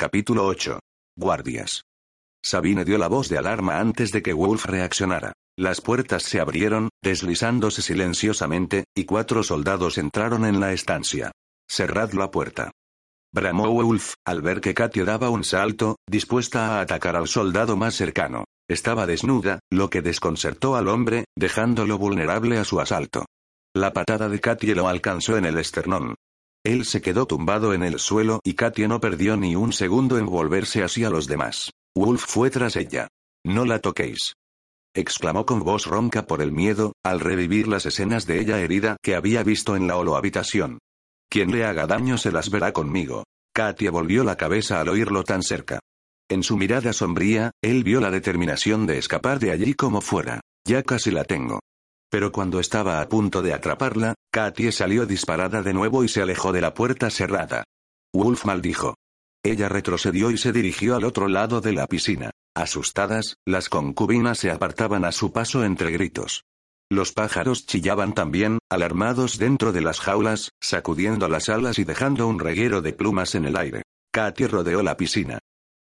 Capítulo 8. Guardias. Sabine dio la voz de alarma antes de que Wolf reaccionara. Las puertas se abrieron, deslizándose silenciosamente, y cuatro soldados entraron en la estancia. Cerrad la puerta. Bramó Wolf, al ver que Katia daba un salto, dispuesta a atacar al soldado más cercano. Estaba desnuda, lo que desconcertó al hombre, dejándolo vulnerable a su asalto. La patada de Katia lo alcanzó en el esternón. Él se quedó tumbado en el suelo y Katia no perdió ni un segundo en volverse hacia los demás. Wolf fue tras ella. No la toquéis. exclamó con voz ronca por el miedo, al revivir las escenas de ella herida que había visto en la holo habitación. Quien le haga daño se las verá conmigo. Katia volvió la cabeza al oírlo tan cerca. En su mirada sombría, él vio la determinación de escapar de allí como fuera. Ya casi la tengo. Pero cuando estaba a punto de atraparla, Katie salió disparada de nuevo y se alejó de la puerta cerrada. Wolf maldijo. Ella retrocedió y se dirigió al otro lado de la piscina. Asustadas, las concubinas se apartaban a su paso entre gritos. Los pájaros chillaban también, alarmados dentro de las jaulas, sacudiendo las alas y dejando un reguero de plumas en el aire. Katy rodeó la piscina.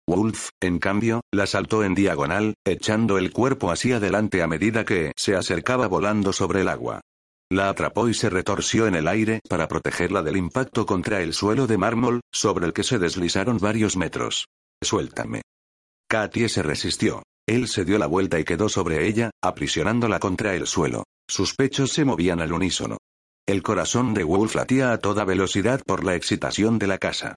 Wolf, en cambio, la saltó en diagonal, echando el cuerpo hacia adelante a medida que se acercaba volando sobre el agua. La atrapó y se retorció en el aire para protegerla del impacto contra el suelo de mármol, sobre el que se deslizaron varios metros. Suéltame. Katie se resistió. Él se dio la vuelta y quedó sobre ella, aprisionándola contra el suelo. Sus pechos se movían al unísono. El corazón de Wolf latía a toda velocidad por la excitación de la casa.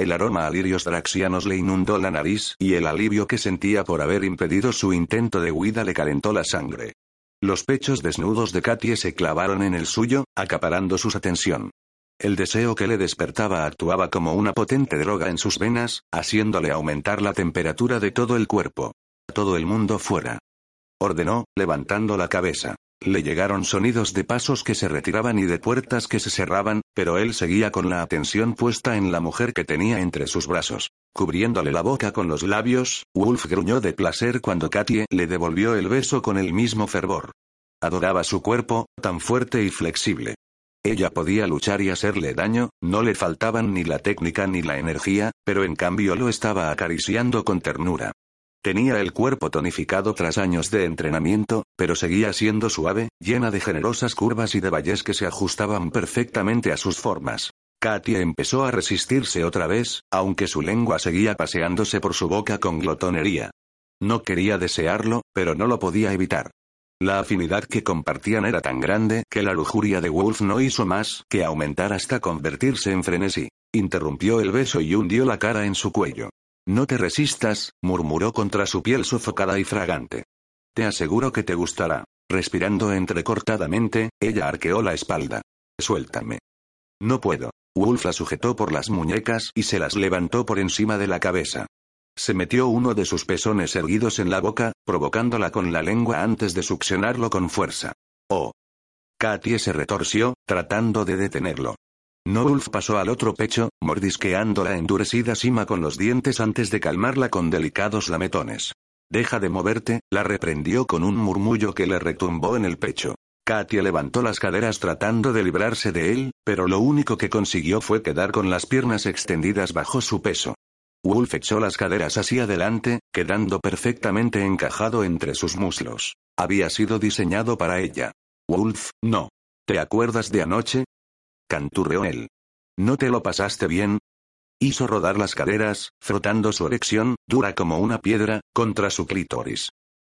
El aroma a lirios draxianos le inundó la nariz y el alivio que sentía por haber impedido su intento de huida le calentó la sangre. Los pechos desnudos de Katie se clavaron en el suyo, acaparando su atención. El deseo que le despertaba actuaba como una potente droga en sus venas, haciéndole aumentar la temperatura de todo el cuerpo. Todo el mundo fuera. Ordenó, levantando la cabeza. Le llegaron sonidos de pasos que se retiraban y de puertas que se cerraban, pero él seguía con la atención puesta en la mujer que tenía entre sus brazos. Cubriéndole la boca con los labios, Wolf gruñó de placer cuando Katie le devolvió el beso con el mismo fervor. Adoraba su cuerpo, tan fuerte y flexible. Ella podía luchar y hacerle daño, no le faltaban ni la técnica ni la energía, pero en cambio lo estaba acariciando con ternura. Tenía el cuerpo tonificado tras años de entrenamiento, pero seguía siendo suave, llena de generosas curvas y de valles que se ajustaban perfectamente a sus formas. Katia empezó a resistirse otra vez, aunque su lengua seguía paseándose por su boca con glotonería. No quería desearlo, pero no lo podía evitar. La afinidad que compartían era tan grande que la lujuria de Wolf no hizo más que aumentar hasta convertirse en frenesí. Interrumpió el beso y hundió la cara en su cuello. No te resistas, murmuró contra su piel sofocada y fragante. Te aseguro que te gustará. Respirando entrecortadamente, ella arqueó la espalda. Suéltame. No puedo. Wolf la sujetó por las muñecas y se las levantó por encima de la cabeza. Se metió uno de sus pezones erguidos en la boca, provocándola con la lengua antes de succionarlo con fuerza. Oh. Katie se retorció, tratando de detenerlo. Wolf pasó al otro pecho, mordisqueando la endurecida cima con los dientes antes de calmarla con delicados lametones. Deja de moverte, la reprendió con un murmullo que le retumbó en el pecho. Katia levantó las caderas tratando de librarse de él, pero lo único que consiguió fue quedar con las piernas extendidas bajo su peso. Wolf echó las caderas hacia adelante, quedando perfectamente encajado entre sus muslos. Había sido diseñado para ella. Wolf, no. ¿Te acuerdas de anoche? Canturreó él. ¿No te lo pasaste bien? Hizo rodar las caderas, frotando su erección, dura como una piedra, contra su clítoris.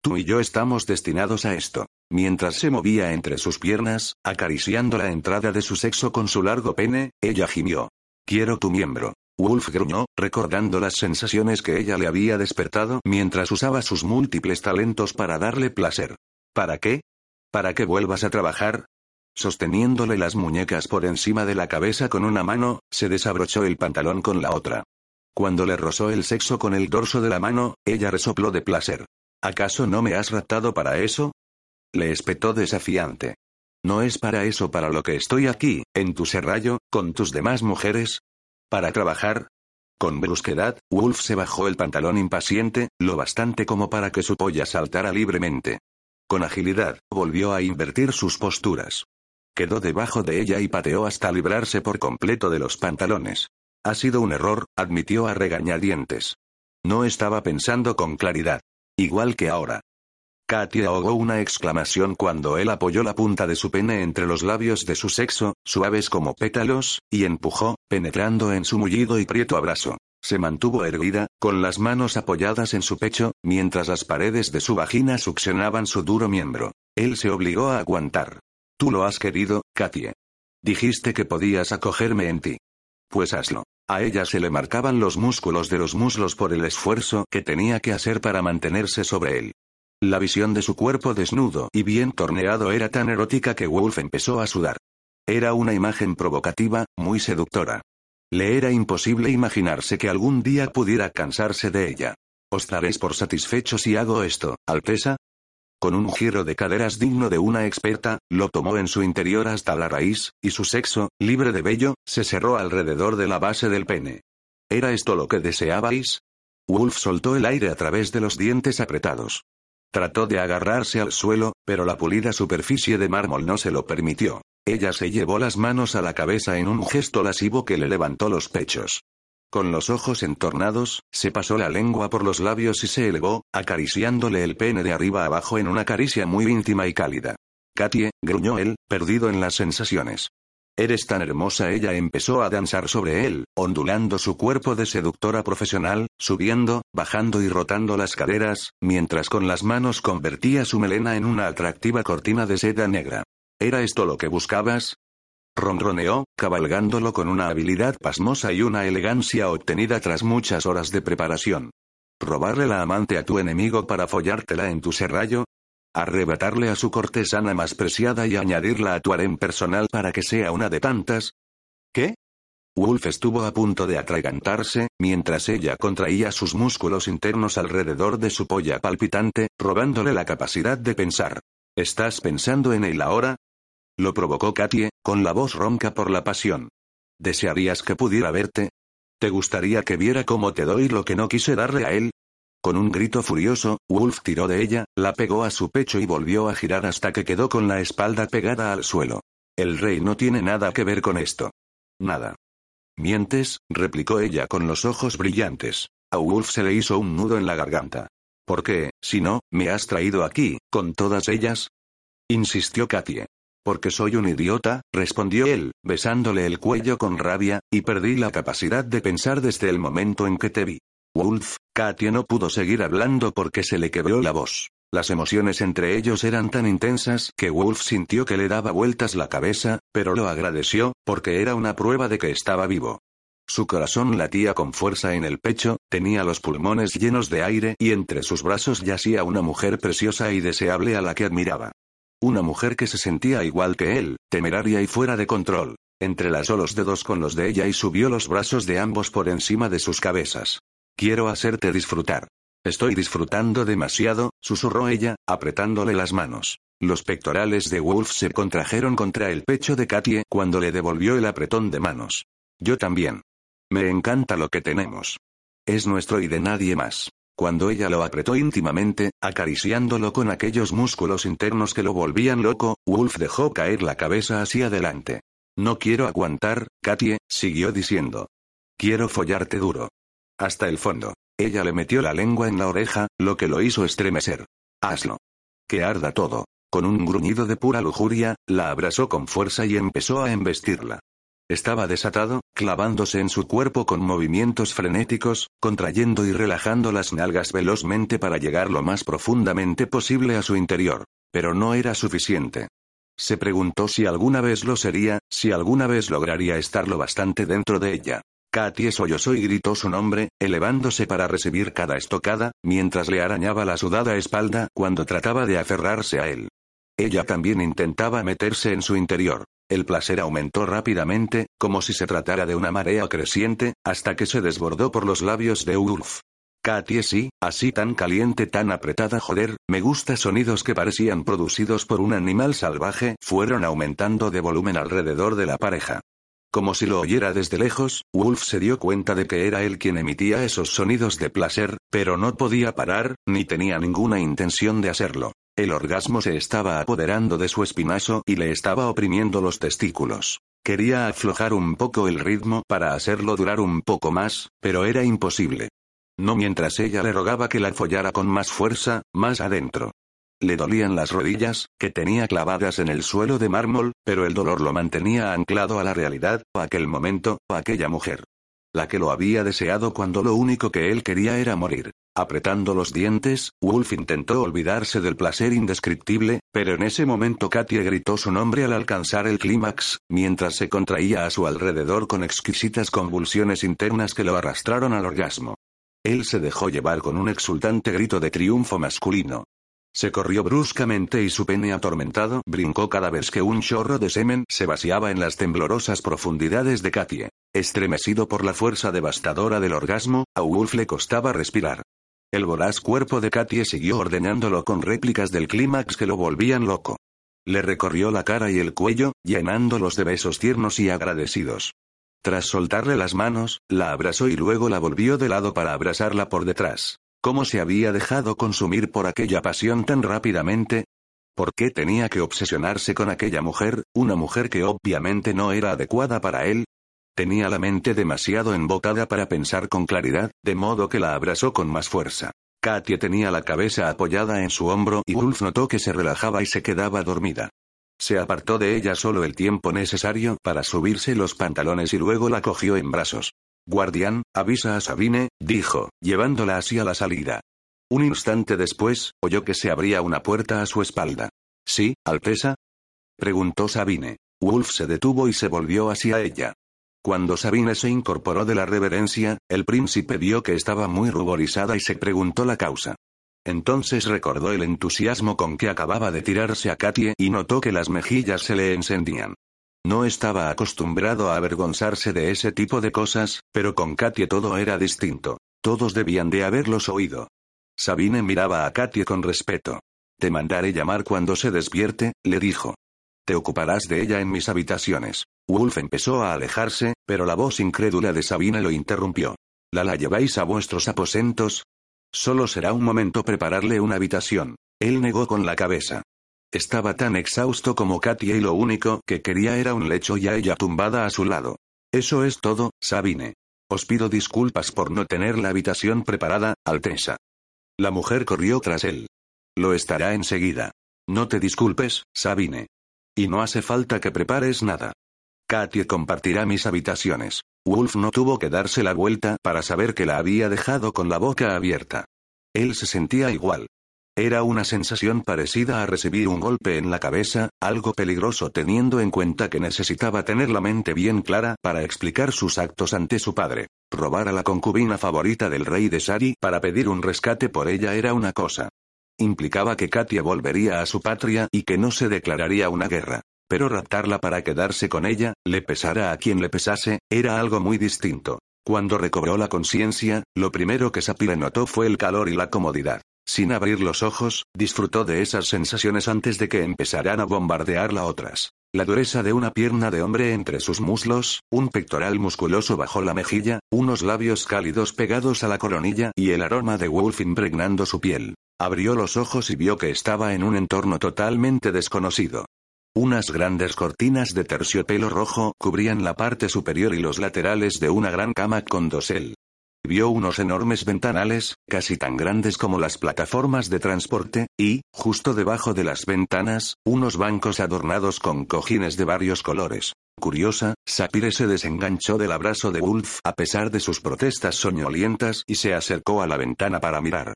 Tú y yo estamos destinados a esto. Mientras se movía entre sus piernas, acariciando la entrada de su sexo con su largo pene, ella gimió. Quiero tu miembro. Wolf gruñó, recordando las sensaciones que ella le había despertado mientras usaba sus múltiples talentos para darle placer. ¿Para qué? ¿Para que vuelvas a trabajar? Sosteniéndole las muñecas por encima de la cabeza con una mano, se desabrochó el pantalón con la otra. Cuando le rozó el sexo con el dorso de la mano, ella resopló de placer. ¿Acaso no me has raptado para eso? Le espetó desafiante. ¿No es para eso para lo que estoy aquí, en tu serrallo, con tus demás mujeres? ¿Para trabajar? Con brusquedad, Wolf se bajó el pantalón impaciente, lo bastante como para que su polla saltara libremente. Con agilidad, volvió a invertir sus posturas. Quedó debajo de ella y pateó hasta librarse por completo de los pantalones. Ha sido un error, admitió a regañadientes. No estaba pensando con claridad. Igual que ahora. Katia ahogó una exclamación cuando él apoyó la punta de su pene entre los labios de su sexo, suaves como pétalos, y empujó, penetrando en su mullido y prieto abrazo. Se mantuvo erguida, con las manos apoyadas en su pecho, mientras las paredes de su vagina succionaban su duro miembro. Él se obligó a aguantar. Tú lo has querido, Katie. Dijiste que podías acogerme en ti. Pues hazlo. A ella se le marcaban los músculos de los muslos por el esfuerzo que tenía que hacer para mantenerse sobre él. La visión de su cuerpo desnudo y bien torneado era tan erótica que Wolf empezó a sudar. Era una imagen provocativa, muy seductora. Le era imposible imaginarse que algún día pudiera cansarse de ella. ¿Os daréis por satisfecho si hago esto, Alteza? Con un giro de caderas digno de una experta, lo tomó en su interior hasta la raíz, y su sexo, libre de vello, se cerró alrededor de la base del pene. ¿Era esto lo que deseabais? Wolf soltó el aire a través de los dientes apretados. Trató de agarrarse al suelo, pero la pulida superficie de mármol no se lo permitió. Ella se llevó las manos a la cabeza en un gesto lascivo que le levantó los pechos. Con los ojos entornados, se pasó la lengua por los labios y se elevó, acariciándole el pene de arriba abajo en una caricia muy íntima y cálida. Katie, gruñó él, perdido en las sensaciones. Eres tan hermosa. Ella empezó a danzar sobre él, ondulando su cuerpo de seductora profesional, subiendo, bajando y rotando las caderas, mientras con las manos convertía su melena en una atractiva cortina de seda negra. ¿Era esto lo que buscabas? Ronroneó, cabalgándolo con una habilidad pasmosa y una elegancia obtenida tras muchas horas de preparación. ¿Robarle la amante a tu enemigo para follártela en tu serrallo? arrebatarle a su cortesana más preciada y añadirla a tu harén personal para que sea una de tantas? ¿Qué? Wolf estuvo a punto de atragantarse, mientras ella contraía sus músculos internos alrededor de su polla palpitante, robándole la capacidad de pensar. ¿Estás pensando en él ahora? Lo provocó Katie, con la voz ronca por la pasión. ¿Desearías que pudiera verte? ¿Te gustaría que viera cómo te doy lo que no quise darle a él? Con un grito furioso, Wolf tiró de ella, la pegó a su pecho y volvió a girar hasta que quedó con la espalda pegada al suelo. El rey no tiene nada que ver con esto. Nada. Mientes, replicó ella con los ojos brillantes. A Wolf se le hizo un nudo en la garganta. ¿Por qué, si no, me has traído aquí, con todas ellas? insistió Katie. Porque soy un idiota, respondió él, besándole el cuello con rabia, y perdí la capacidad de pensar desde el momento en que te vi. Wolf, Katia no pudo seguir hablando porque se le quebró la voz. Las emociones entre ellos eran tan intensas que Wolf sintió que le daba vueltas la cabeza, pero lo agradeció, porque era una prueba de que estaba vivo. Su corazón latía con fuerza en el pecho, tenía los pulmones llenos de aire y entre sus brazos yacía una mujer preciosa y deseable a la que admiraba. Una mujer que se sentía igual que él, temeraria y fuera de control. Entrelazó los dedos con los de ella y subió los brazos de ambos por encima de sus cabezas. Quiero hacerte disfrutar. Estoy disfrutando demasiado, susurró ella, apretándole las manos. Los pectorales de Wolf se contrajeron contra el pecho de Katie cuando le devolvió el apretón de manos. Yo también. Me encanta lo que tenemos. Es nuestro y de nadie más. Cuando ella lo apretó íntimamente, acariciándolo con aquellos músculos internos que lo volvían loco, Wolf dejó caer la cabeza hacia adelante. No quiero aguantar, Katie, siguió diciendo. Quiero follarte duro hasta el fondo. Ella le metió la lengua en la oreja, lo que lo hizo estremecer. Hazlo. Que arda todo. Con un gruñido de pura lujuria, la abrazó con fuerza y empezó a embestirla. Estaba desatado, clavándose en su cuerpo con movimientos frenéticos, contrayendo y relajando las nalgas velozmente para llegar lo más profundamente posible a su interior. Pero no era suficiente. Se preguntó si alguna vez lo sería, si alguna vez lograría estar lo bastante dentro de ella. Katie sollozó y gritó su nombre, elevándose para recibir cada estocada, mientras le arañaba la sudada espalda cuando trataba de aferrarse a él. Ella también intentaba meterse en su interior. El placer aumentó rápidamente, como si se tratara de una marea creciente, hasta que se desbordó por los labios de Ulf. Katie sí, así tan caliente, tan apretada, joder, me gusta sonidos que parecían producidos por un animal salvaje, fueron aumentando de volumen alrededor de la pareja. Como si lo oyera desde lejos, Wolf se dio cuenta de que era él quien emitía esos sonidos de placer, pero no podía parar, ni tenía ninguna intención de hacerlo. El orgasmo se estaba apoderando de su espinazo y le estaba oprimiendo los testículos. Quería aflojar un poco el ritmo para hacerlo durar un poco más, pero era imposible. No mientras ella le rogaba que la follara con más fuerza, más adentro. Le dolían las rodillas, que tenía clavadas en el suelo de mármol, pero el dolor lo mantenía anclado a la realidad, a aquel momento, a aquella mujer. La que lo había deseado cuando lo único que él quería era morir. Apretando los dientes, Wolf intentó olvidarse del placer indescriptible, pero en ese momento Katie gritó su nombre al alcanzar el clímax, mientras se contraía a su alrededor con exquisitas convulsiones internas que lo arrastraron al orgasmo. Él se dejó llevar con un exultante grito de triunfo masculino. Se corrió bruscamente y su pene atormentado brincó cada vez que un chorro de semen se vaciaba en las temblorosas profundidades de Katie. Estremecido por la fuerza devastadora del orgasmo, a Wolf le costaba respirar. El voraz cuerpo de Katie siguió ordenándolo con réplicas del clímax que lo volvían loco. Le recorrió la cara y el cuello, llenándolos de besos tiernos y agradecidos. Tras soltarle las manos, la abrazó y luego la volvió de lado para abrazarla por detrás. ¿Cómo se había dejado consumir por aquella pasión tan rápidamente? ¿Por qué tenía que obsesionarse con aquella mujer, una mujer que obviamente no era adecuada para él? Tenía la mente demasiado embocada para pensar con claridad, de modo que la abrazó con más fuerza. Katia tenía la cabeza apoyada en su hombro y Wolf notó que se relajaba y se quedaba dormida. Se apartó de ella solo el tiempo necesario para subirse los pantalones y luego la cogió en brazos. Guardián, avisa a Sabine, dijo, llevándola hacia la salida. Un instante después, oyó que se abría una puerta a su espalda. ¿Sí, Alteza? preguntó Sabine. Wolf se detuvo y se volvió hacia ella. Cuando Sabine se incorporó de la reverencia, el príncipe vio que estaba muy ruborizada y se preguntó la causa. Entonces recordó el entusiasmo con que acababa de tirarse a Katie y notó que las mejillas se le encendían. No estaba acostumbrado a avergonzarse de ese tipo de cosas, pero con Katie todo era distinto. Todos debían de haberlos oído. Sabine miraba a Katie con respeto. Te mandaré llamar cuando se despierte, le dijo. Te ocuparás de ella en mis habitaciones. Wolf empezó a alejarse, pero la voz incrédula de Sabine lo interrumpió. ¿La la lleváis a vuestros aposentos? Solo será un momento prepararle una habitación. Él negó con la cabeza. Estaba tan exhausto como Katia y lo único que quería era un lecho y a ella tumbada a su lado. Eso es todo, Sabine. Os pido disculpas por no tener la habitación preparada, Alteza. La mujer corrió tras él. Lo estará enseguida. No te disculpes, Sabine. Y no hace falta que prepares nada. Katia compartirá mis habitaciones. Wolf no tuvo que darse la vuelta para saber que la había dejado con la boca abierta. Él se sentía igual. Era una sensación parecida a recibir un golpe en la cabeza, algo peligroso teniendo en cuenta que necesitaba tener la mente bien clara para explicar sus actos ante su padre. Robar a la concubina favorita del rey de Sari para pedir un rescate por ella era una cosa. Implicaba que Katia volvería a su patria y que no se declararía una guerra. Pero raptarla para quedarse con ella, le pesara a quien le pesase, era algo muy distinto. Cuando recobró la conciencia, lo primero que Sapire notó fue el calor y la comodidad. Sin abrir los ojos, disfrutó de esas sensaciones antes de que empezaran a bombardearla otras. La dureza de una pierna de hombre entre sus muslos, un pectoral musculoso bajo la mejilla, unos labios cálidos pegados a la coronilla y el aroma de Wolf impregnando su piel. Abrió los ojos y vio que estaba en un entorno totalmente desconocido. Unas grandes cortinas de terciopelo rojo cubrían la parte superior y los laterales de una gran cama con dosel. Vio unos enormes ventanales, casi tan grandes como las plataformas de transporte, y, justo debajo de las ventanas, unos bancos adornados con cojines de varios colores. Curiosa, Sapire se desenganchó del abrazo de Wolf a pesar de sus protestas soñolientas y se acercó a la ventana para mirar.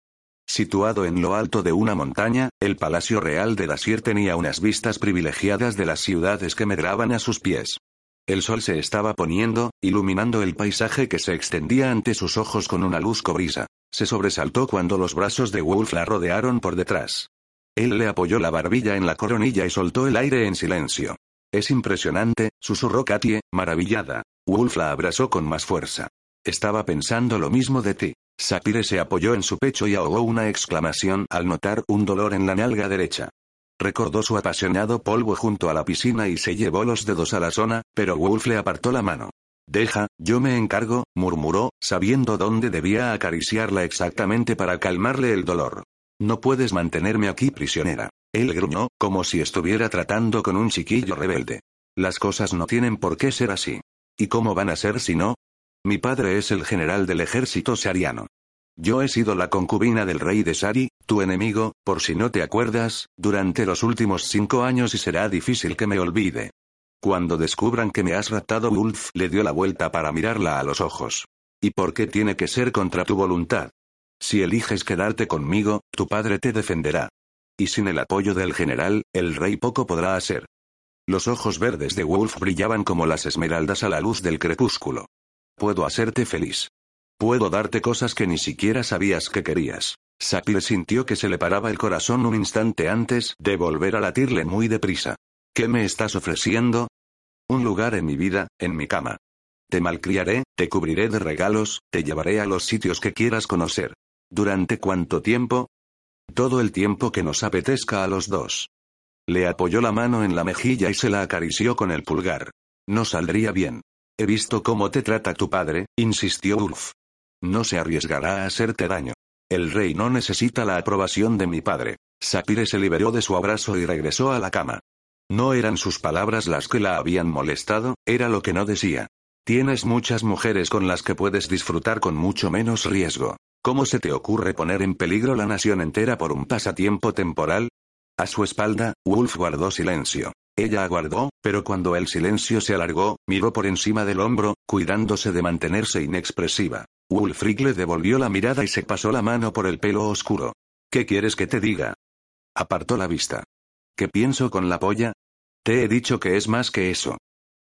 Situado en lo alto de una montaña, el Palacio Real de Dacier tenía unas vistas privilegiadas de las ciudades que medraban a sus pies. El sol se estaba poniendo, iluminando el paisaje que se extendía ante sus ojos con una luz cobrisa. Se sobresaltó cuando los brazos de Wolf la rodearon por detrás. Él le apoyó la barbilla en la coronilla y soltó el aire en silencio. Es impresionante, susurró Katie, maravillada. Wolf la abrazó con más fuerza. Estaba pensando lo mismo de ti. Sapire se apoyó en su pecho y ahogó una exclamación al notar un dolor en la nalga derecha. Recordó su apasionado polvo junto a la piscina y se llevó los dedos a la zona, pero Wolf le apartó la mano. Deja, yo me encargo, murmuró, sabiendo dónde debía acariciarla exactamente para calmarle el dolor. No puedes mantenerme aquí prisionera. Él gruñó, como si estuviera tratando con un chiquillo rebelde. Las cosas no tienen por qué ser así. ¿Y cómo van a ser si no? Mi padre es el general del ejército sariano. Yo he sido la concubina del rey de Sari, tu enemigo, por si no te acuerdas, durante los últimos cinco años y será difícil que me olvide. Cuando descubran que me has raptado, Wolf le dio la vuelta para mirarla a los ojos. ¿Y por qué tiene que ser contra tu voluntad? Si eliges quedarte conmigo, tu padre te defenderá. Y sin el apoyo del general, el rey poco podrá hacer. Los ojos verdes de Wolf brillaban como las esmeraldas a la luz del crepúsculo. Puedo hacerte feliz. Puedo darte cosas que ni siquiera sabías que querías. Sapir sintió que se le paraba el corazón un instante antes de volver a latirle muy deprisa. ¿Qué me estás ofreciendo? Un lugar en mi vida, en mi cama. Te malcriaré, te cubriré de regalos, te llevaré a los sitios que quieras conocer. ¿Durante cuánto tiempo? Todo el tiempo que nos apetezca a los dos. Le apoyó la mano en la mejilla y se la acarició con el pulgar. No saldría bien. He visto cómo te trata tu padre, insistió Ulf. No se arriesgará a hacerte daño. El rey no necesita la aprobación de mi padre. Sapire se liberó de su abrazo y regresó a la cama. No eran sus palabras las que la habían molestado, era lo que no decía. Tienes muchas mujeres con las que puedes disfrutar con mucho menos riesgo. ¿Cómo se te ocurre poner en peligro la nación entera por un pasatiempo temporal? A su espalda, Wolf guardó silencio. Ella aguardó, pero cuando el silencio se alargó, miró por encima del hombro, cuidándose de mantenerse inexpresiva. Wulfric le devolvió la mirada y se pasó la mano por el pelo oscuro. ¿Qué quieres que te diga? Apartó la vista. ¿Qué pienso con la polla? Te he dicho que es más que eso.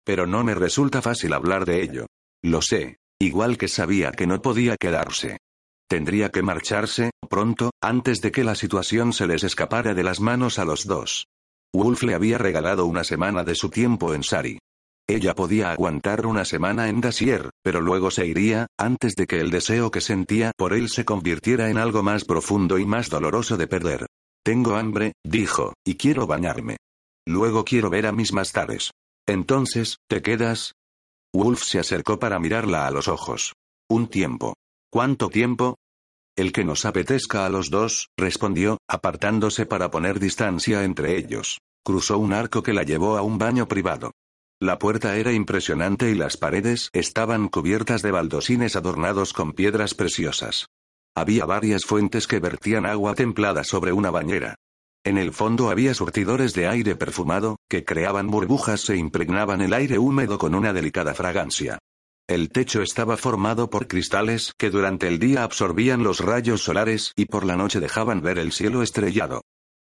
Pero no me resulta fácil hablar de ello. Lo sé, igual que sabía que no podía quedarse. Tendría que marcharse, pronto, antes de que la situación se les escapara de las manos a los dos. Wolf le había regalado una semana de su tiempo en Sari. Ella podía aguantar una semana en Dasier, pero luego se iría, antes de que el deseo que sentía por él se convirtiera en algo más profundo y más doloroso de perder. Tengo hambre, dijo, y quiero bañarme. Luego quiero ver a mis mastares. Entonces, ¿te quedas? Wolf se acercó para mirarla a los ojos. Un tiempo. ¿Cuánto tiempo? El que nos apetezca a los dos, respondió, apartándose para poner distancia entre ellos. Cruzó un arco que la llevó a un baño privado. La puerta era impresionante y las paredes estaban cubiertas de baldosines adornados con piedras preciosas. Había varias fuentes que vertían agua templada sobre una bañera. En el fondo había surtidores de aire perfumado, que creaban burbujas e impregnaban el aire húmedo con una delicada fragancia. El techo estaba formado por cristales que durante el día absorbían los rayos solares y por la noche dejaban ver el cielo estrellado.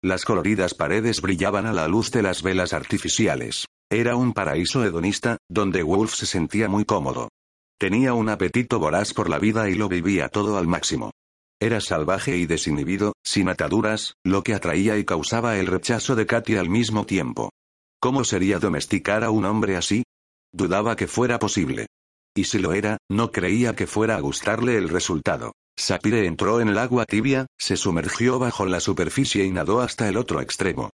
Las coloridas paredes brillaban a la luz de las velas artificiales. Era un paraíso hedonista, donde Wolf se sentía muy cómodo. Tenía un apetito voraz por la vida y lo vivía todo al máximo. Era salvaje y desinhibido, sin ataduras, lo que atraía y causaba el rechazo de Katy al mismo tiempo. ¿Cómo sería domesticar a un hombre así? Dudaba que fuera posible. Y si lo era, no creía que fuera a gustarle el resultado. Sapire entró en el agua tibia, se sumergió bajo la superficie y nadó hasta el otro extremo.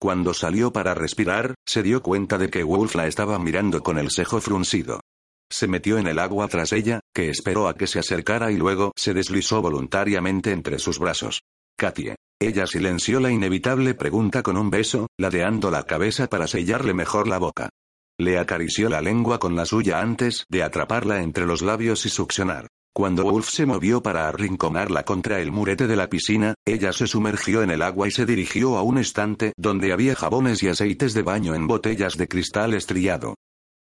Cuando salió para respirar, se dio cuenta de que Wolf la estaba mirando con el cejo fruncido. Se metió en el agua tras ella, que esperó a que se acercara y luego se deslizó voluntariamente entre sus brazos. Katie. Ella silenció la inevitable pregunta con un beso, ladeando la cabeza para sellarle mejor la boca. Le acarició la lengua con la suya antes de atraparla entre los labios y succionar. Cuando Wolf se movió para arrinconarla contra el murete de la piscina, ella se sumergió en el agua y se dirigió a un estante donde había jabones y aceites de baño en botellas de cristal estrellado.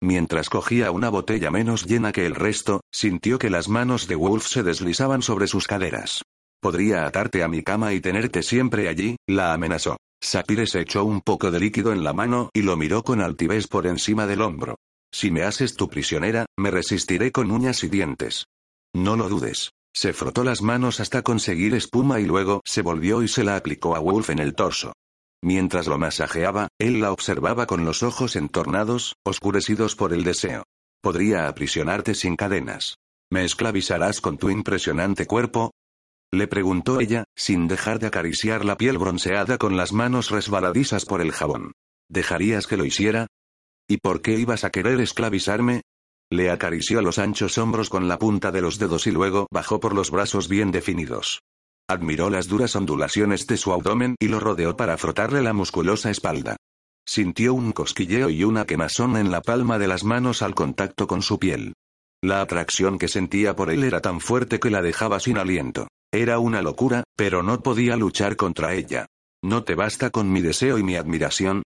Mientras cogía una botella menos llena que el resto, sintió que las manos de Wolf se deslizaban sobre sus caderas. Podría atarte a mi cama y tenerte siempre allí, la amenazó. Sapire se echó un poco de líquido en la mano y lo miró con altivez por encima del hombro. Si me haces tu prisionera, me resistiré con uñas y dientes. No lo dudes. Se frotó las manos hasta conseguir espuma y luego se volvió y se la aplicó a Wolf en el torso. Mientras lo masajeaba, él la observaba con los ojos entornados, oscurecidos por el deseo. Podría aprisionarte sin cadenas. ¿Me esclavizarás con tu impresionante cuerpo? Le preguntó ella, sin dejar de acariciar la piel bronceada con las manos resbaladizas por el jabón. ¿Dejarías que lo hiciera? ¿Y por qué ibas a querer esclavizarme? Le acarició los anchos hombros con la punta de los dedos y luego bajó por los brazos bien definidos. Admiró las duras ondulaciones de su abdomen y lo rodeó para frotarle la musculosa espalda. Sintió un cosquilleo y una quemazón en la palma de las manos al contacto con su piel. La atracción que sentía por él era tan fuerte que la dejaba sin aliento. Era una locura, pero no podía luchar contra ella. ¿No te basta con mi deseo y mi admiración?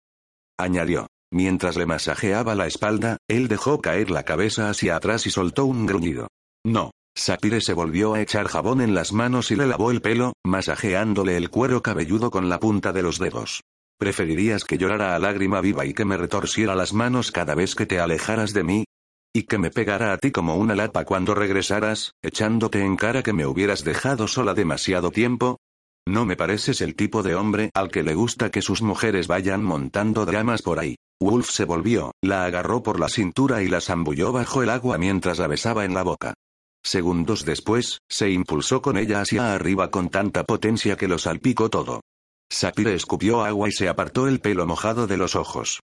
añadió. Mientras le masajeaba la espalda, él dejó caer la cabeza hacia atrás y soltó un gruñido. No. Sapire se volvió a echar jabón en las manos y le lavó el pelo, masajeándole el cuero cabelludo con la punta de los dedos. ¿Preferirías que llorara a lágrima viva y que me retorciera las manos cada vez que te alejaras de mí? y que me pegara a ti como una lapa cuando regresaras, echándote en cara que me hubieras dejado sola demasiado tiempo? No me pareces el tipo de hombre al que le gusta que sus mujeres vayan montando dramas por ahí. Wolf se volvió, la agarró por la cintura y la zambulló bajo el agua mientras la besaba en la boca. Segundos después, se impulsó con ella hacia arriba con tanta potencia que lo salpicó todo. Sapire escupió agua y se apartó el pelo mojado de los ojos.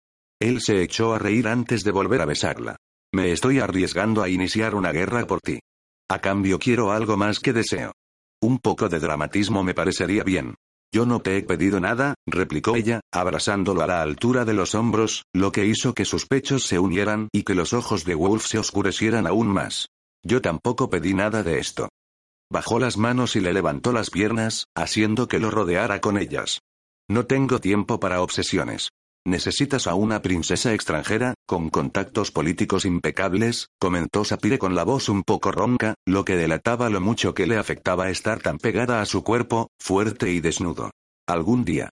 Él se echó a reír antes de volver a besarla. Me estoy arriesgando a iniciar una guerra por ti. A cambio quiero algo más que deseo. Un poco de dramatismo me parecería bien. Yo no te he pedido nada, replicó ella, abrazándolo a la altura de los hombros, lo que hizo que sus pechos se unieran y que los ojos de Wolf se oscurecieran aún más. Yo tampoco pedí nada de esto. Bajó las manos y le levantó las piernas, haciendo que lo rodeara con ellas. No tengo tiempo para obsesiones. Necesitas a una princesa extranjera, con contactos políticos impecables, comentó Sapire con la voz un poco ronca, lo que delataba lo mucho que le afectaba estar tan pegada a su cuerpo, fuerte y desnudo. Algún día.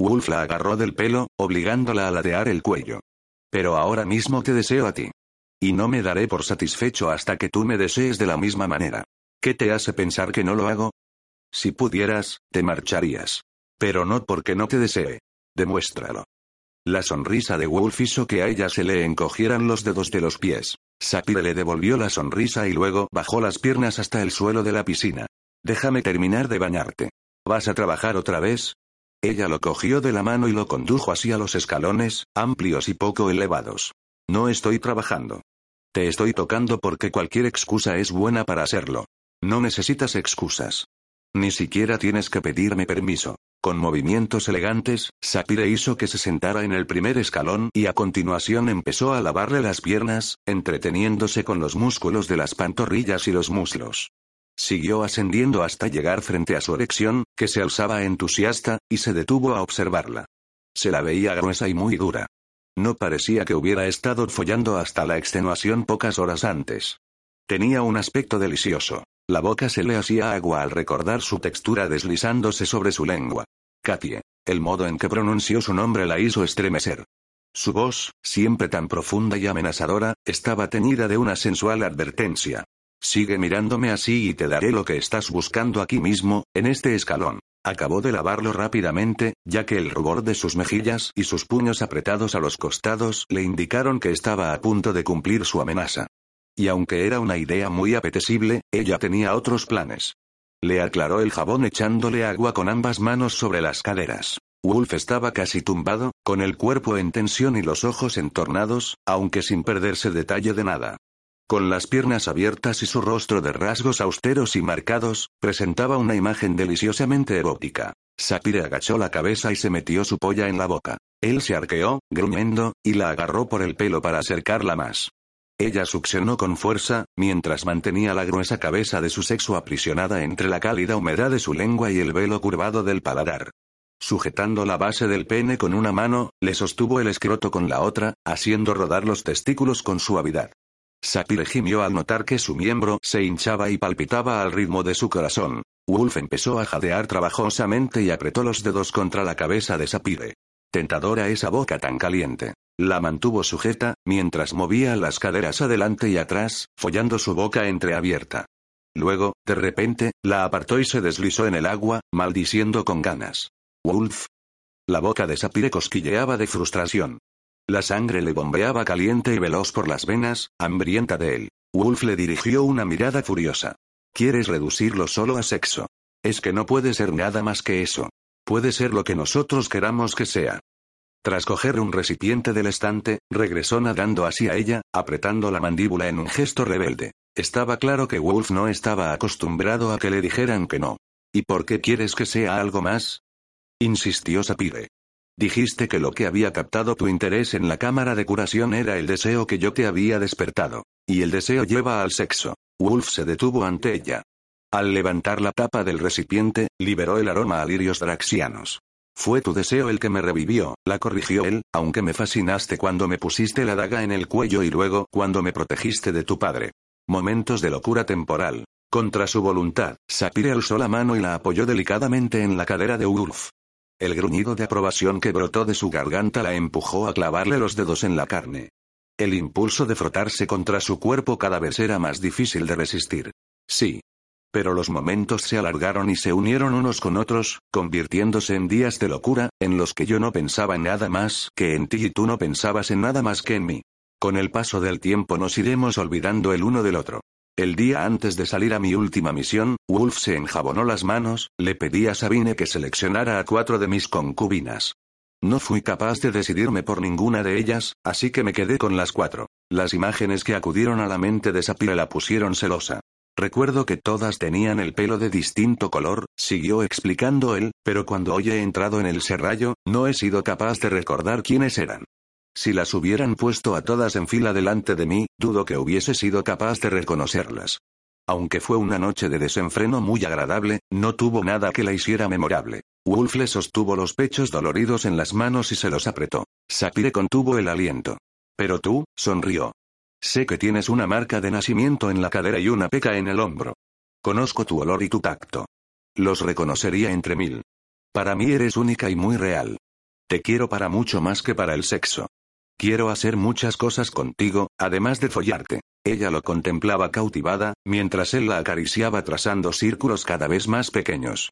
Wolf la agarró del pelo, obligándola a ladear el cuello. Pero ahora mismo te deseo a ti. Y no me daré por satisfecho hasta que tú me desees de la misma manera. ¿Qué te hace pensar que no lo hago? Si pudieras, te marcharías. Pero no porque no te desee. Demuéstralo. La sonrisa de Wolf hizo que a ella se le encogieran los dedos de los pies. Sapire le devolvió la sonrisa y luego bajó las piernas hasta el suelo de la piscina. Déjame terminar de bañarte. ¿Vas a trabajar otra vez? Ella lo cogió de la mano y lo condujo hacia los escalones, amplios y poco elevados. No estoy trabajando. Te estoy tocando porque cualquier excusa es buena para hacerlo. No necesitas excusas. Ni siquiera tienes que pedirme permiso. Con movimientos elegantes, Sapire hizo que se sentara en el primer escalón y a continuación empezó a lavarle las piernas, entreteniéndose con los músculos de las pantorrillas y los muslos. Siguió ascendiendo hasta llegar frente a su erección, que se alzaba entusiasta, y se detuvo a observarla. Se la veía gruesa y muy dura. No parecía que hubiera estado follando hasta la extenuación pocas horas antes. Tenía un aspecto delicioso. La boca se le hacía agua al recordar su textura deslizándose sobre su lengua. Katie. El modo en que pronunció su nombre la hizo estremecer. Su voz, siempre tan profunda y amenazadora, estaba teñida de una sensual advertencia. Sigue mirándome así y te daré lo que estás buscando aquí mismo, en este escalón. Acabó de lavarlo rápidamente, ya que el rubor de sus mejillas y sus puños apretados a los costados le indicaron que estaba a punto de cumplir su amenaza. Y aunque era una idea muy apetecible, ella tenía otros planes. Le aclaró el jabón echándole agua con ambas manos sobre las caderas. Wolf estaba casi tumbado, con el cuerpo en tensión y los ojos entornados, aunque sin perderse detalle de nada. Con las piernas abiertas y su rostro de rasgos austeros y marcados, presentaba una imagen deliciosamente erótica. Sapire agachó la cabeza y se metió su polla en la boca. Él se arqueó, gruñendo, y la agarró por el pelo para acercarla más. Ella succionó con fuerza, mientras mantenía la gruesa cabeza de su sexo aprisionada entre la cálida humedad de su lengua y el velo curvado del paladar. Sujetando la base del pene con una mano, le sostuvo el escroto con la otra, haciendo rodar los testículos con suavidad. Sapire gimió al notar que su miembro se hinchaba y palpitaba al ritmo de su corazón. Wolf empezó a jadear trabajosamente y apretó los dedos contra la cabeza de Sapire. Tentadora esa boca tan caliente. La mantuvo sujeta, mientras movía las caderas adelante y atrás, follando su boca entreabierta. Luego, de repente, la apartó y se deslizó en el agua, maldiciendo con ganas. Wolf. La boca de Sapire cosquilleaba de frustración. La sangre le bombeaba caliente y veloz por las venas, hambrienta de él. Wolf le dirigió una mirada furiosa. ¿Quieres reducirlo solo a sexo? Es que no puede ser nada más que eso. Puede ser lo que nosotros queramos que sea. Tras coger un recipiente del estante, regresó nadando hacia ella, apretando la mandíbula en un gesto rebelde. Estaba claro que Wolf no estaba acostumbrado a que le dijeran que no. ¿Y por qué quieres que sea algo más? insistió Sapire. Dijiste que lo que había captado tu interés en la cámara de curación era el deseo que yo te había despertado. Y el deseo lleva al sexo. Wolf se detuvo ante ella. Al levantar la tapa del recipiente, liberó el aroma a lirios draxianos. Fue tu deseo el que me revivió, la corrigió él, aunque me fascinaste cuando me pusiste la daga en el cuello y luego cuando me protegiste de tu padre. Momentos de locura temporal. Contra su voluntad, Sapire alzó la mano y la apoyó delicadamente en la cadera de Ulf. El gruñido de aprobación que brotó de su garganta la empujó a clavarle los dedos en la carne. El impulso de frotarse contra su cuerpo cada vez era más difícil de resistir. Sí. Pero los momentos se alargaron y se unieron unos con otros, convirtiéndose en días de locura, en los que yo no pensaba en nada más que en ti y tú no pensabas en nada más que en mí. Con el paso del tiempo nos iremos olvidando el uno del otro. El día antes de salir a mi última misión, Wolf se enjabonó las manos, le pedí a Sabine que seleccionara a cuatro de mis concubinas. No fui capaz de decidirme por ninguna de ellas, así que me quedé con las cuatro. Las imágenes que acudieron a la mente de Sapire la pusieron celosa. Recuerdo que todas tenían el pelo de distinto color, siguió explicando él, pero cuando hoy he entrado en el serrallo, no he sido capaz de recordar quiénes eran. Si las hubieran puesto a todas en fila delante de mí, dudo que hubiese sido capaz de reconocerlas. Aunque fue una noche de desenfreno muy agradable, no tuvo nada que la hiciera memorable. Wolf le sostuvo los pechos doloridos en las manos y se los apretó. Sapire contuvo el aliento. Pero tú, sonrió. Sé que tienes una marca de nacimiento en la cadera y una peca en el hombro. Conozco tu olor y tu tacto. Los reconocería entre mil. Para mí eres única y muy real. Te quiero para mucho más que para el sexo. Quiero hacer muchas cosas contigo, además de follarte. Ella lo contemplaba cautivada, mientras él la acariciaba trazando círculos cada vez más pequeños.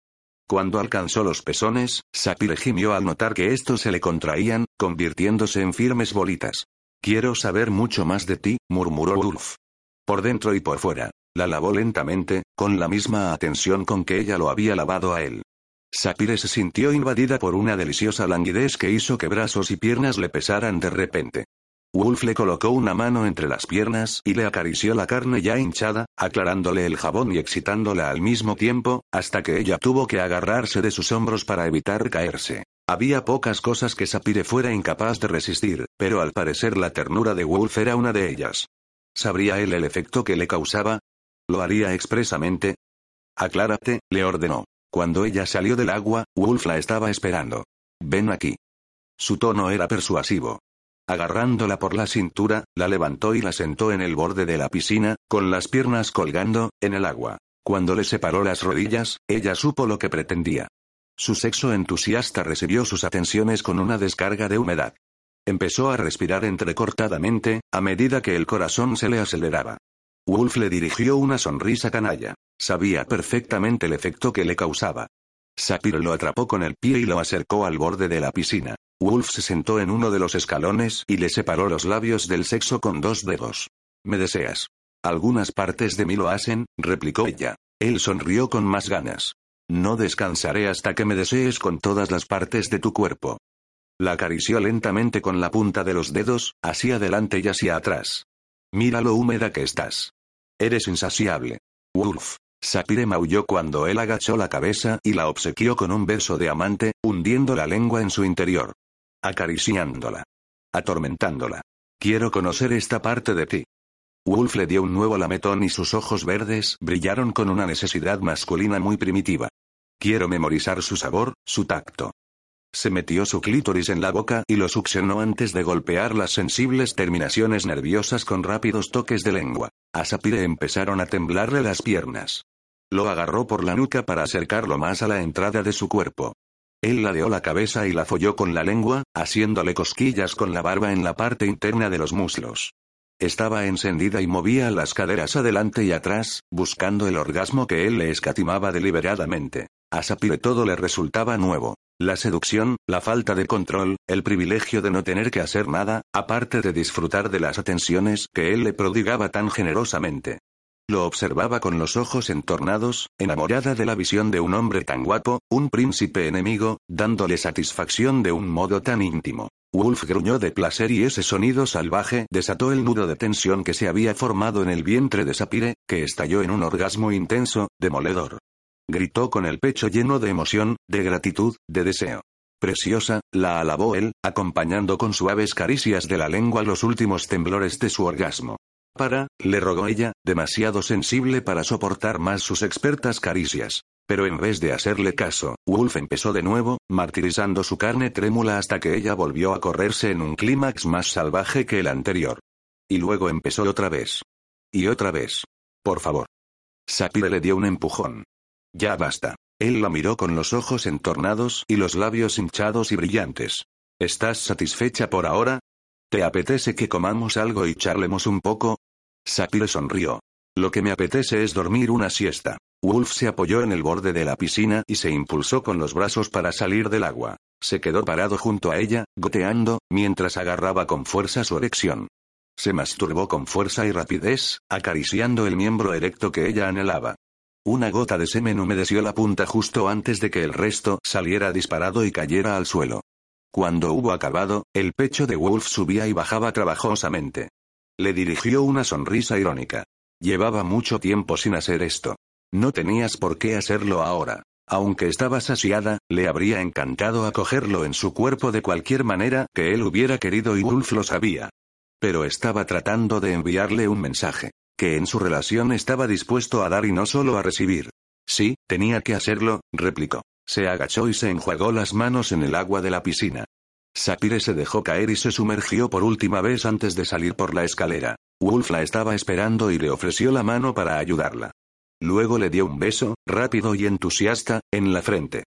Cuando alcanzó los pezones, Sapire gimió al notar que estos se le contraían, convirtiéndose en firmes bolitas. Quiero saber mucho más de ti, murmuró Ulf. Por dentro y por fuera. La lavó lentamente, con la misma atención con que ella lo había lavado a él. Sapire se sintió invadida por una deliciosa languidez que hizo que brazos y piernas le pesaran de repente. Wolf le colocó una mano entre las piernas y le acarició la carne ya hinchada, aclarándole el jabón y excitándola al mismo tiempo, hasta que ella tuvo que agarrarse de sus hombros para evitar caerse. Había pocas cosas que Sapire fuera incapaz de resistir, pero al parecer la ternura de Wolf era una de ellas. ¿Sabría él el efecto que le causaba? ¿Lo haría expresamente? Aclárate, le ordenó. Cuando ella salió del agua, Wolf la estaba esperando. Ven aquí. Su tono era persuasivo. Agarrándola por la cintura, la levantó y la sentó en el borde de la piscina, con las piernas colgando, en el agua. Cuando le separó las rodillas, ella supo lo que pretendía. Su sexo entusiasta recibió sus atenciones con una descarga de humedad. Empezó a respirar entrecortadamente, a medida que el corazón se le aceleraba. Wolf le dirigió una sonrisa canalla. Sabía perfectamente el efecto que le causaba. Sapir lo atrapó con el pie y lo acercó al borde de la piscina. Wolf se sentó en uno de los escalones y le separó los labios del sexo con dos dedos. ¿Me deseas? Algunas partes de mí lo hacen, replicó ella. Él sonrió con más ganas. No descansaré hasta que me desees con todas las partes de tu cuerpo. La acarició lentamente con la punta de los dedos, hacia adelante y hacia atrás. Mira lo húmeda que estás. Eres insaciable. Wolf. Sapire maulló cuando él agachó la cabeza y la obsequió con un beso de amante, hundiendo la lengua en su interior. Acariciándola. Atormentándola. Quiero conocer esta parte de ti. Wolf le dio un nuevo lametón y sus ojos verdes brillaron con una necesidad masculina muy primitiva. Quiero memorizar su sabor, su tacto. Se metió su clítoris en la boca y lo succionó antes de golpear las sensibles terminaciones nerviosas con rápidos toques de lengua. A Sapire empezaron a temblarle las piernas. Lo agarró por la nuca para acercarlo más a la entrada de su cuerpo. Él ladeó la cabeza y la folló con la lengua, haciéndole cosquillas con la barba en la parte interna de los muslos. Estaba encendida y movía las caderas adelante y atrás, buscando el orgasmo que él le escatimaba deliberadamente. A Sapire todo le resultaba nuevo. La seducción, la falta de control, el privilegio de no tener que hacer nada, aparte de disfrutar de las atenciones que él le prodigaba tan generosamente. Lo observaba con los ojos entornados, enamorada de la visión de un hombre tan guapo, un príncipe enemigo, dándole satisfacción de un modo tan íntimo. Wolf gruñó de placer y ese sonido salvaje desató el nudo de tensión que se había formado en el vientre de Sapire, que estalló en un orgasmo intenso, demoledor. Gritó con el pecho lleno de emoción, de gratitud, de deseo. Preciosa, la alabó él, acompañando con suaves caricias de la lengua los últimos temblores de su orgasmo. Para, le rogó ella, demasiado sensible para soportar más sus expertas caricias. Pero en vez de hacerle caso, Wolf empezó de nuevo, martirizando su carne trémula hasta que ella volvió a correrse en un clímax más salvaje que el anterior. Y luego empezó otra vez. Y otra vez. Por favor. Sapire le dio un empujón. Ya basta. Él la miró con los ojos entornados y los labios hinchados y brillantes. ¿Estás satisfecha por ahora? ¿Te apetece que comamos algo y charlemos un poco? Sapire sonrió. Lo que me apetece es dormir una siesta. Wolf se apoyó en el borde de la piscina y se impulsó con los brazos para salir del agua. Se quedó parado junto a ella, goteando, mientras agarraba con fuerza su erección. Se masturbó con fuerza y rapidez, acariciando el miembro erecto que ella anhelaba. Una gota de semen humedeció la punta justo antes de que el resto saliera disparado y cayera al suelo. Cuando hubo acabado, el pecho de Wolf subía y bajaba trabajosamente. Le dirigió una sonrisa irónica. Llevaba mucho tiempo sin hacer esto. No tenías por qué hacerlo ahora. Aunque estaba saciada, le habría encantado acogerlo en su cuerpo de cualquier manera que él hubiera querido y Wolf lo sabía. Pero estaba tratando de enviarle un mensaje, que en su relación estaba dispuesto a dar y no solo a recibir. Sí, tenía que hacerlo, replicó. Se agachó y se enjuagó las manos en el agua de la piscina. Sapire se dejó caer y se sumergió por última vez antes de salir por la escalera. Wolf la estaba esperando y le ofreció la mano para ayudarla. Luego le dio un beso, rápido y entusiasta, en la frente.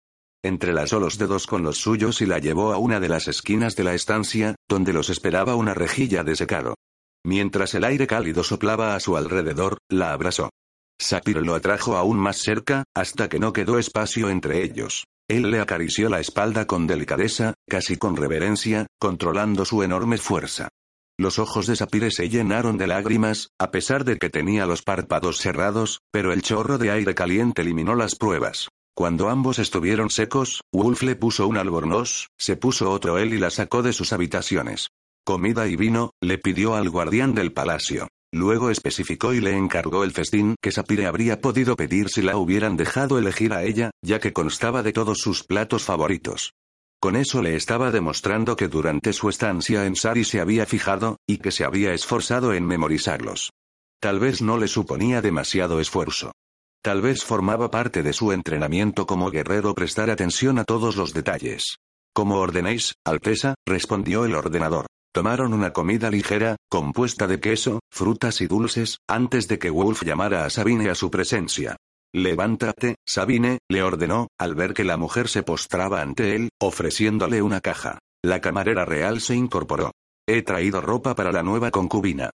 Entrelazó los dedos con los suyos y la llevó a una de las esquinas de la estancia, donde los esperaba una rejilla de secado. Mientras el aire cálido soplaba a su alrededor, la abrazó. Sapir lo atrajo aún más cerca, hasta que no quedó espacio entre ellos. Él le acarició la espalda con delicadeza, casi con reverencia, controlando su enorme fuerza. Los ojos de Sapire se llenaron de lágrimas, a pesar de que tenía los párpados cerrados, pero el chorro de aire caliente eliminó las pruebas. Cuando ambos estuvieron secos, Wolf le puso un albornoz, se puso otro él y la sacó de sus habitaciones. Comida y vino, le pidió al guardián del palacio. Luego especificó y le encargó el festín que Sapire habría podido pedir si la hubieran dejado elegir a ella, ya que constaba de todos sus platos favoritos. Con eso le estaba demostrando que durante su estancia en Sari se había fijado, y que se había esforzado en memorizarlos. Tal vez no le suponía demasiado esfuerzo. Tal vez formaba parte de su entrenamiento como guerrero prestar atención a todos los detalles. Como ordenéis, Alteza, respondió el ordenador. Tomaron una comida ligera, compuesta de queso, frutas y dulces, antes de que Wolf llamara a Sabine a su presencia. Levántate, Sabine, le ordenó, al ver que la mujer se postraba ante él, ofreciéndole una caja. La camarera real se incorporó. He traído ropa para la nueva concubina.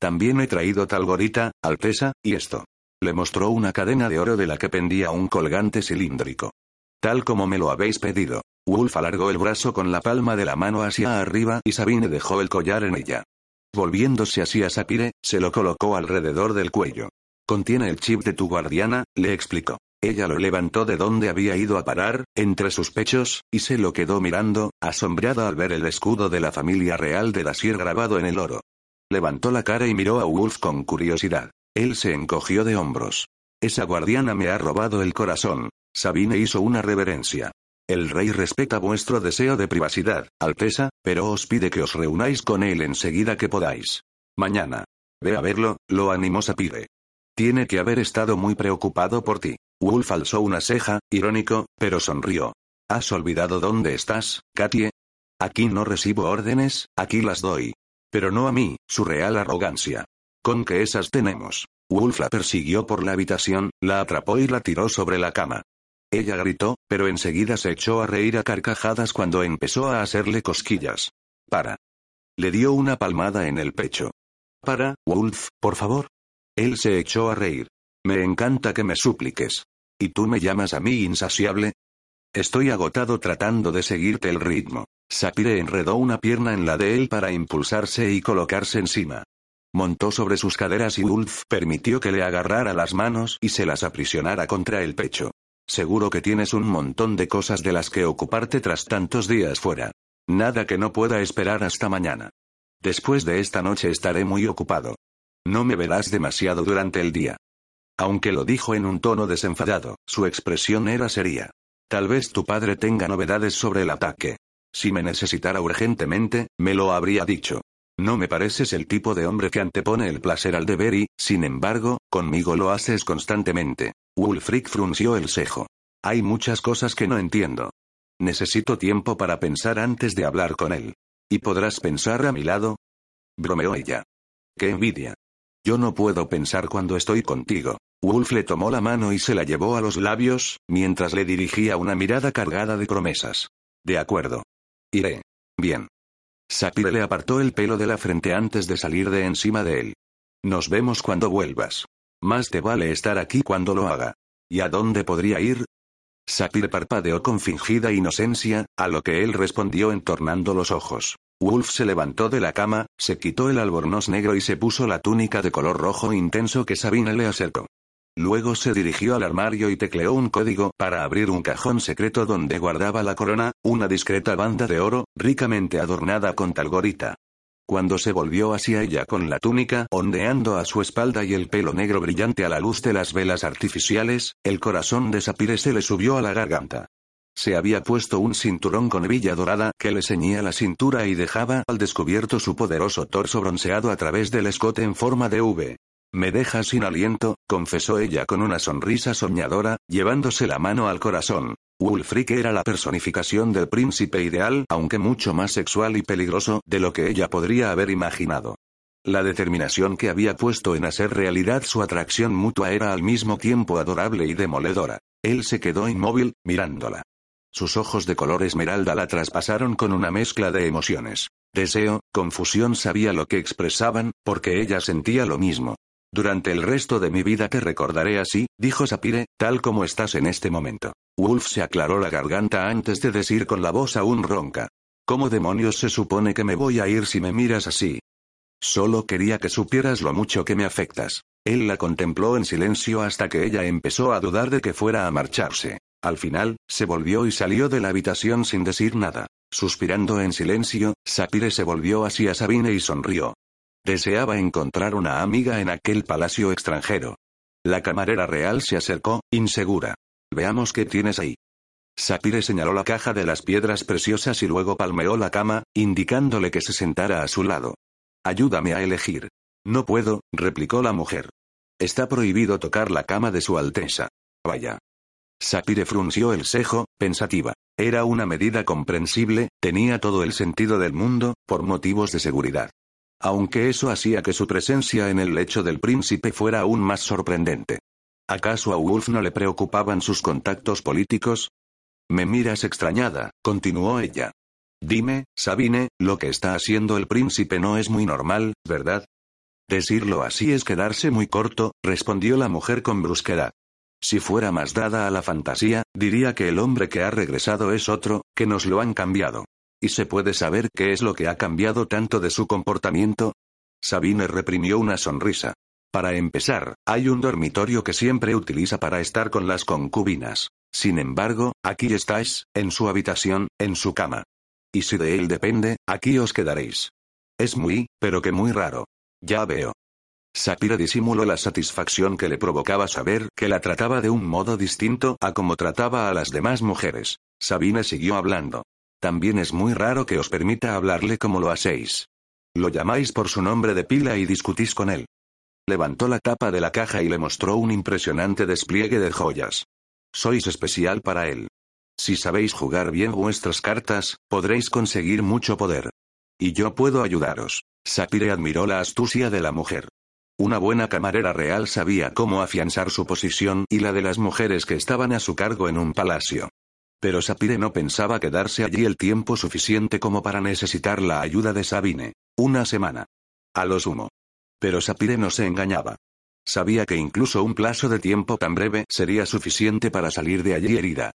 También he traído tal gorita, Alteza, y esto. Le mostró una cadena de oro de la que pendía un colgante cilíndrico. Tal como me lo habéis pedido. Wolf alargó el brazo con la palma de la mano hacia arriba y Sabine dejó el collar en ella. Volviéndose así a Sapire, se lo colocó alrededor del cuello. Contiene el chip de tu guardiana, le explicó. Ella lo levantó de donde había ido a parar, entre sus pechos, y se lo quedó mirando, asombrada al ver el escudo de la familia real de Dacier grabado en el oro. Levantó la cara y miró a Wolf con curiosidad. Él se encogió de hombros. Esa guardiana me ha robado el corazón. Sabine hizo una reverencia. El rey respeta vuestro deseo de privacidad, Alteza, pero os pide que os reunáis con él enseguida que podáis. Mañana. Ve a verlo, lo animó Sapire. Tiene que haber estado muy preocupado por ti. Wolf alzó una ceja, irónico, pero sonrió. ¿Has olvidado dónde estás, Katie? Aquí no recibo órdenes, aquí las doy. Pero no a mí, su real arrogancia. Con que esas tenemos. Wolf la persiguió por la habitación, la atrapó y la tiró sobre la cama. Ella gritó, pero enseguida se echó a reír a carcajadas cuando empezó a hacerle cosquillas. Para. Le dio una palmada en el pecho. Para, Wolf, por favor. Él se echó a reír. Me encanta que me supliques. ¿Y tú me llamas a mí insaciable? Estoy agotado tratando de seguirte el ritmo. Sapire enredó una pierna en la de él para impulsarse y colocarse encima. Montó sobre sus caderas y Wolf permitió que le agarrara las manos y se las aprisionara contra el pecho. Seguro que tienes un montón de cosas de las que ocuparte tras tantos días fuera. Nada que no pueda esperar hasta mañana. Después de esta noche estaré muy ocupado. No me verás demasiado durante el día. Aunque lo dijo en un tono desenfadado, su expresión era seria. Tal vez tu padre tenga novedades sobre el ataque. Si me necesitara urgentemente, me lo habría dicho. No me pareces el tipo de hombre que antepone el placer al deber y, sin embargo, conmigo lo haces constantemente. Wulfric frunció el cejo. Hay muchas cosas que no entiendo. Necesito tiempo para pensar antes de hablar con él. ¿Y podrás pensar a mi lado? Bromeó ella. ¡Qué envidia! Yo no puedo pensar cuando estoy contigo. Wolf le tomó la mano y se la llevó a los labios, mientras le dirigía una mirada cargada de promesas. De acuerdo. Iré. Bien. Sapire le apartó el pelo de la frente antes de salir de encima de él. Nos vemos cuando vuelvas. Más te vale estar aquí cuando lo haga. ¿Y a dónde podría ir? Sapir parpadeó con fingida inocencia, a lo que él respondió entornando los ojos. Wolf se levantó de la cama, se quitó el albornoz negro y se puso la túnica de color rojo intenso que Sabina le acercó. Luego se dirigió al armario y tecleó un código para abrir un cajón secreto donde guardaba la corona, una discreta banda de oro, ricamente adornada con talgorita. Cuando se volvió hacia ella con la túnica ondeando a su espalda y el pelo negro brillante a la luz de las velas artificiales, el corazón de Sapire se le subió a la garganta. Se había puesto un cinturón con hebilla dorada que le ceñía la cintura y dejaba al descubierto su poderoso torso bronceado a través del escote en forma de V. Me deja sin aliento, confesó ella con una sonrisa soñadora, llevándose la mano al corazón. Wulfric era la personificación del príncipe ideal, aunque mucho más sexual y peligroso de lo que ella podría haber imaginado. La determinación que había puesto en hacer realidad su atracción mutua era al mismo tiempo adorable y demoledora. Él se quedó inmóvil, mirándola. Sus ojos de color esmeralda la traspasaron con una mezcla de emociones. Deseo, confusión sabía lo que expresaban, porque ella sentía lo mismo. Durante el resto de mi vida te recordaré así, dijo Sapire, tal como estás en este momento. Wolf se aclaró la garganta antes de decir con la voz aún ronca. ¿Cómo demonios se supone que me voy a ir si me miras así? Solo quería que supieras lo mucho que me afectas. Él la contempló en silencio hasta que ella empezó a dudar de que fuera a marcharse. Al final, se volvió y salió de la habitación sin decir nada. Suspirando en silencio, Sapire se volvió hacia Sabine y sonrió. Deseaba encontrar una amiga en aquel palacio extranjero. La camarera real se acercó, insegura. Veamos qué tienes ahí. Sapire señaló la caja de las piedras preciosas y luego palmeó la cama, indicándole que se sentara a su lado. Ayúdame a elegir. No puedo, replicó la mujer. Está prohibido tocar la cama de su Alteza. Vaya. Sapire frunció el cejo, pensativa. Era una medida comprensible, tenía todo el sentido del mundo, por motivos de seguridad. Aunque eso hacía que su presencia en el lecho del príncipe fuera aún más sorprendente. ¿Acaso a Wolf no le preocupaban sus contactos políticos? Me miras extrañada, continuó ella. Dime, Sabine, lo que está haciendo el príncipe no es muy normal, ¿verdad? Decirlo así es quedarse muy corto, respondió la mujer con brusquedad. Si fuera más dada a la fantasía, diría que el hombre que ha regresado es otro, que nos lo han cambiado. ¿Y se puede saber qué es lo que ha cambiado tanto de su comportamiento? Sabine reprimió una sonrisa. Para empezar, hay un dormitorio que siempre utiliza para estar con las concubinas. Sin embargo, aquí estáis, en su habitación, en su cama. Y si de él depende, aquí os quedaréis. Es muy, pero que muy raro. Ya veo. Sapira disimuló la satisfacción que le provocaba saber que la trataba de un modo distinto a como trataba a las demás mujeres. Sabine siguió hablando. También es muy raro que os permita hablarle como lo hacéis. Lo llamáis por su nombre de pila y discutís con él. Levantó la tapa de la caja y le mostró un impresionante despliegue de joyas. Sois especial para él. Si sabéis jugar bien vuestras cartas, podréis conseguir mucho poder. Y yo puedo ayudaros. Sapire admiró la astucia de la mujer. Una buena camarera real sabía cómo afianzar su posición y la de las mujeres que estaban a su cargo en un palacio. Pero Sapire no pensaba quedarse allí el tiempo suficiente como para necesitar la ayuda de Sabine. Una semana. A lo sumo. Pero Sapire no se engañaba. Sabía que incluso un plazo de tiempo tan breve sería suficiente para salir de allí herida.